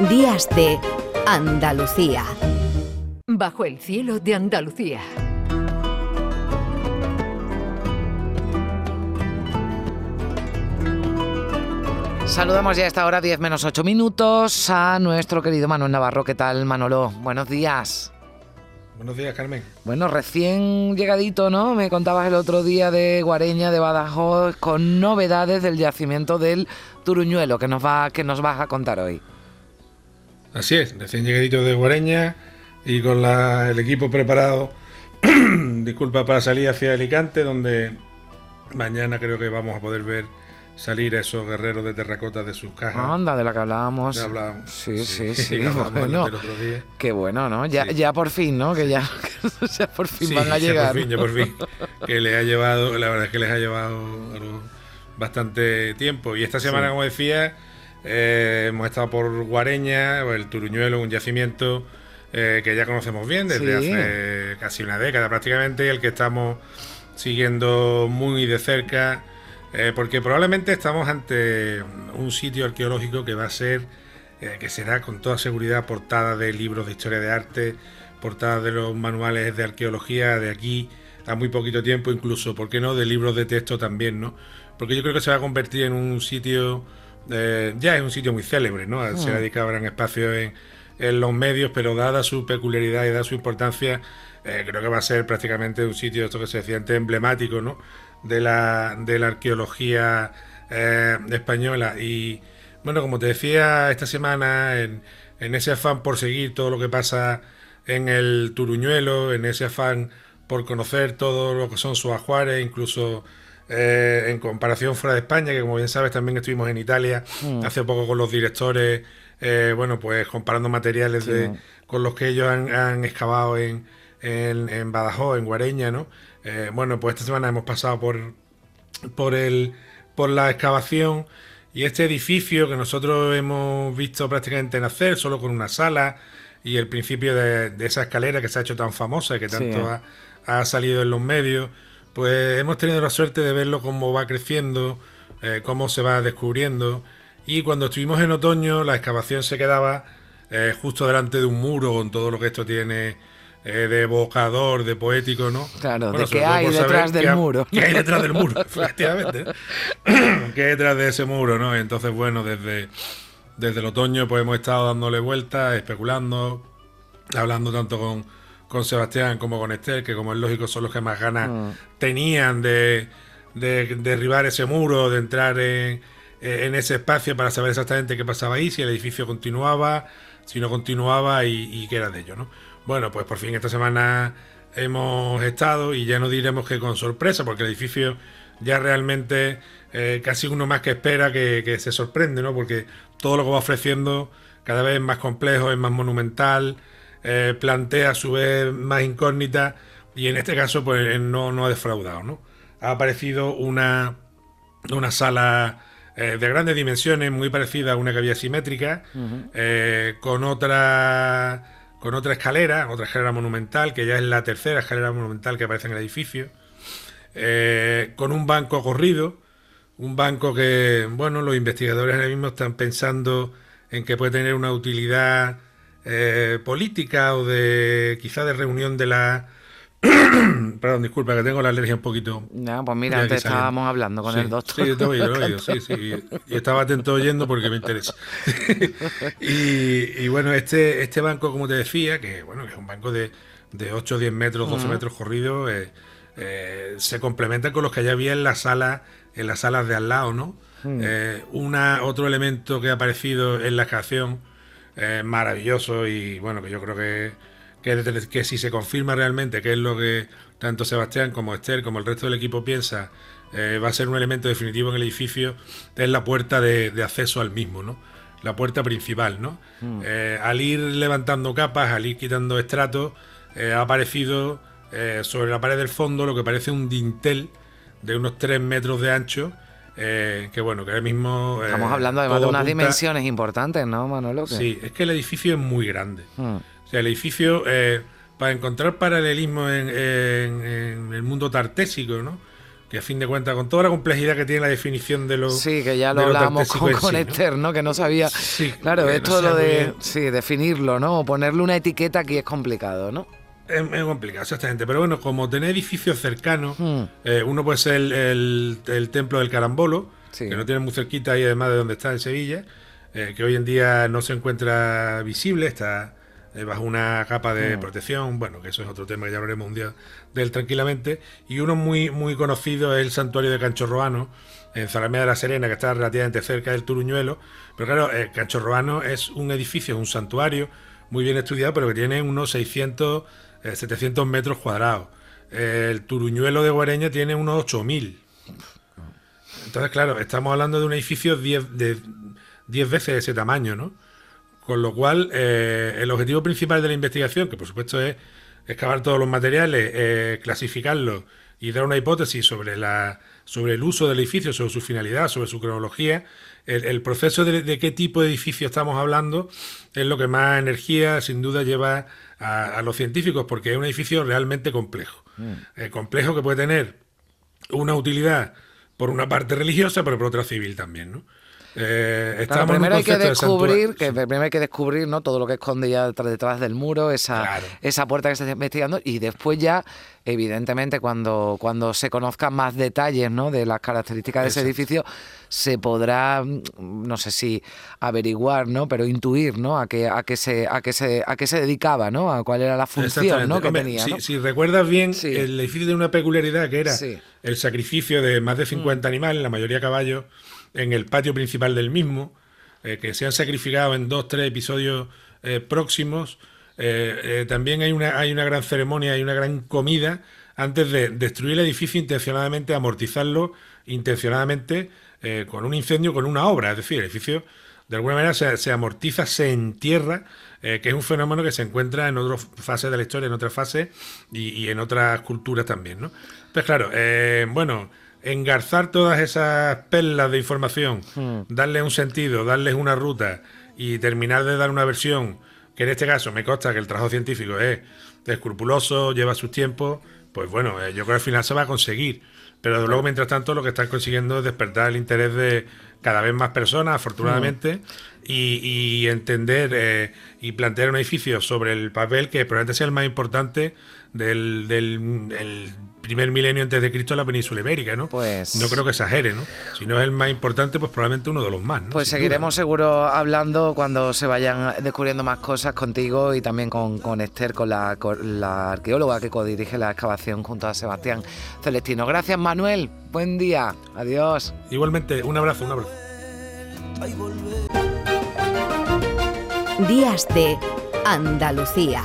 Días de Andalucía. Bajo el cielo de Andalucía. Saludamos ya a esta hora, 10 menos 8 minutos, a nuestro querido Manuel Navarro. ¿Qué tal, Manolo? Buenos días. Buenos días, Carmen. Bueno, recién llegadito, ¿no? Me contabas el otro día de Guareña, de Badajoz, con novedades del yacimiento del Turuñuelo, que nos, va, que nos vas a contar hoy. Así es, recién llegadito de Guareña y con el equipo preparado, disculpa, para salir hacia Alicante, donde mañana creo que vamos a poder ver salir a esos guerreros de terracota de sus cajas. Anda, de la que hablábamos. Sí, sí, sí. bueno, qué bueno, ¿no? Ya, ya por fin, ¿no? Que ya, por fin van a llegar. Ya por fin, ya por fin. que les ha llevado, la verdad es que les ha llevado bastante tiempo. Y esta semana, como decía, eh, hemos estado por Guareña, el Turuñuelo, un yacimiento eh, que ya conocemos bien desde hace casi una década prácticamente, el que estamos siguiendo muy de cerca eh, porque probablemente estamos ante un sitio arqueológico que va a ser, que será con toda seguridad portada de libros de historia de arte, portada de los manuales de arqueología de aquí a muy poquito tiempo, incluso, ¿por qué no?, de libros de texto también, ¿no? Porque yo creo que se va a convertir en un sitio, eh, ya es un sitio muy célebre, ¿no? Se ha mm. dedicado gran espacio en, en, los medios, pero dada su peculiaridad y dada su importancia, creo que va a ser prácticamente un sitio, esto que se decía antes, emblemático, ¿no? de la, de la arqueología eh, española. Y bueno, como te decía esta semana, en, en, ese afán por seguir todo lo que pasa en el Turuñuelo, en ese afán por conocer todo lo que son sus ajuares, incluso eh, en comparación fuera de España, que como bien sabes también estuvimos en Italia mm. hace poco con los directores, eh, bueno, pues comparando materiales de, con los que ellos han, han excavado en, en, en Badajoz, en Guareña, ¿no? Eh, bueno, pues esta semana hemos pasado por, por, el, por la excavación y este edificio que nosotros hemos visto prácticamente nacer, solo con una sala y el principio de, esa escalera que se ha hecho tan famosa y que tanto ha, salido en los medios, pues hemos tenido la suerte de verlo cómo va creciendo, eh, cómo se va descubriendo. Y cuando estuvimos en otoño, la excavación se quedaba eh, justo delante de un muro con todo lo que esto tiene eh, de evocador, de poético, ¿no? Claro, de qué hay detrás del muro. ¿Qué hay detrás del muro? Efectivamente. ¿Qué hay detrás de ese muro, no? Entonces, bueno, desde, desde el otoño pues hemos estado dándole vueltas, especulando, hablando tanto con, con Sebastián como con Esther, que como es lógico son los que más ganas mm. tenían de, derribar ese muro, de entrar en, en, ese espacio para saber exactamente qué pasaba ahí, si el edificio continuaba, si no continuaba y, y qué era de ello, ¿no? Bueno, pues por fin esta semana hemos estado y ya no diremos que con sorpresa, porque el edificio ya realmente eh, casi uno más que espera que, se sorprende, ¿no? Porque todo lo que va ofreciendo cada vez es más complejo, es más monumental, eh, plantea a su vez más incógnitas y en este caso pues no, no ha defraudado, ¿no? Ha aparecido una, una sala eh, de grandes dimensiones, muy parecida a una que había simétrica, con otra con otra escalera, otra escalera monumental, que ya es la tercera escalera monumental que aparece en el edificio, eh, con un banco corrido, un banco que, bueno, los investigadores ahora mismo están pensando en que puede tener una utilidad eh, política o de quizá de reunión de la Perdón, disculpa, que tengo la alergia un poquito. No, pues mira, antes estábamos hablando con el doctor. Sí, te oído, lo oído, sí, sí. Y estaba atento oyendo porque me interesa. y, bueno, este, este banco, como te decía, que bueno, que es un banco de, de 8 o 10 metros, 12 metros corridos, eh, eh, se complementa con los que ya había en la sala, en las salas de al lado, ¿no? Mm. Eh, una, otro elemento que ha aparecido en la canción maravilloso y bueno, que yo creo que que, si se confirma realmente que es lo que tanto Sebastián como Esther como el resto del equipo piensa, eh, va a ser un elemento definitivo en el edificio, es la puerta de, acceso al mismo, ¿no? La puerta principal, ¿no? Mm. Eh, al ir levantando capas, al ir quitando estratos, eh, ha aparecido sobre la pared del fondo lo que parece un dintel de unos 3 metros de ancho, que bueno, que ahora mismo... Estamos hablando además de unas dimensiones importantes, ¿no, Manolo? Sí, es que el edificio es muy grande. Mm. O sea, el edificio, eh, para encontrar paralelismo en, el mundo tartésico, ¿no? que a fin de cuentas, con toda la complejidad que tiene la definición de los. Sí, que ya lo hablábamos con, con Esther, ¿no? Que no sabía. Sí, claro, esto lo de sí, definirlo, ¿no? O ponerle una etiqueta aquí es complicado, ¿no? Es, complicado, exactamente. Pero bueno, como tener edificios cercanos, hmm. eh, uno puede ser el, templo del Carambolo, que no tiene muy cerquita ahí, además de donde está en Sevilla, eh, que hoy en día no se encuentra visible, está eh, bajo una capa de hmm. protección, bueno, que eso es otro tema que ya hablaremos un día de él tranquilamente, y uno muy, muy conocido es el santuario de Canchorroano, en Zalamea de la Serena, que está relativamente cerca del Turuñuelo, pero claro, Canchorroano es un edificio, un santuario muy bien estudiado, pero que tiene unos 600, 700 eh, metros cuadrados. el Turuñuelo de Guareña tiene unos 8000. Entonces, claro, estamos hablando de un edificio 10 de 10 veces ese tamaño, ¿no? Con lo cual, eh, el objetivo principal de la investigación, que por supuesto es excavar todos los materiales, eh, clasificarlos y dar una hipótesis sobre, la, sobre el uso del edificio, sobre su finalidad, sobre su cronología, el, proceso de, qué tipo de edificio estamos hablando es lo que más energía, sin duda, lleva a, los científicos, porque es un edificio realmente complejo. Mm. Eh, complejo que puede tener una utilidad por una parte religiosa, pero por otra civil también, ¿no? Eh, primero hay que descubrir, que primero hay que descubrir ¿no? todo lo que esconde ya detrás, del muro, esa, esa puerta que se está investigando, y después ya, evidentemente, cuando, cuando se conozcan más detalles ¿no? de las características de ese edificio, se podrá, mm, no sé si averiguar, ¿no? pero intuir ¿no? a qué, a qué se, a qué se, a qué se dedicaba, ¿no? a cuál era la función ¿no? que tenía. Si, recuerdas bien, el edificio tiene una peculiaridad que era el sacrificio de más de 50 mm. animales, la mayoría caballos en el patio principal del mismo, eh, que se han sacrificado en dos, tres episodios eh, próximos. Eh, también hay una, hay una gran ceremonia, hay una gran comida antes de destruir el edificio intencionadamente, amortizarlo intencionadamente con un incendio, con una obra. Es decir, el edificio de alguna manera se, amortiza, se entierra, que es un fenómeno que se encuentra en otras fases de la historia, en otras fases y, en otras culturas también. ¿no? Entonces, claro, bueno engarzar todas esas perlas de información, hmm. darles un sentido, darles una ruta y terminar de dar una versión que en este caso me consta que el trabajo científico es escrupuloso, lleva sus tiempos, pues bueno, eh, yo creo que al final se va a conseguir. Pero luego, mientras tanto, lo que están consiguiendo es despertar el interés de cada vez más personas, afortunadamente, y, entender eh, y plantear un edificio sobre el papel que probablemente sea el más importante del, del primer milenio antes de Cristo en la península ibérica, ¿no? Pues no creo que exagere, ¿no? Si no es el más importante, pues probablemente uno de los más. ¿no? Pues seguiremos seguro hablando cuando se vayan descubriendo más cosas contigo y también con, con Esther, con la, la arqueóloga que codirige la excavación junto a Sebastián Celestino. Gracias, Manuel. Buen día. Adiós. Igualmente, un abrazo, un abrazo. Días de Andalucía.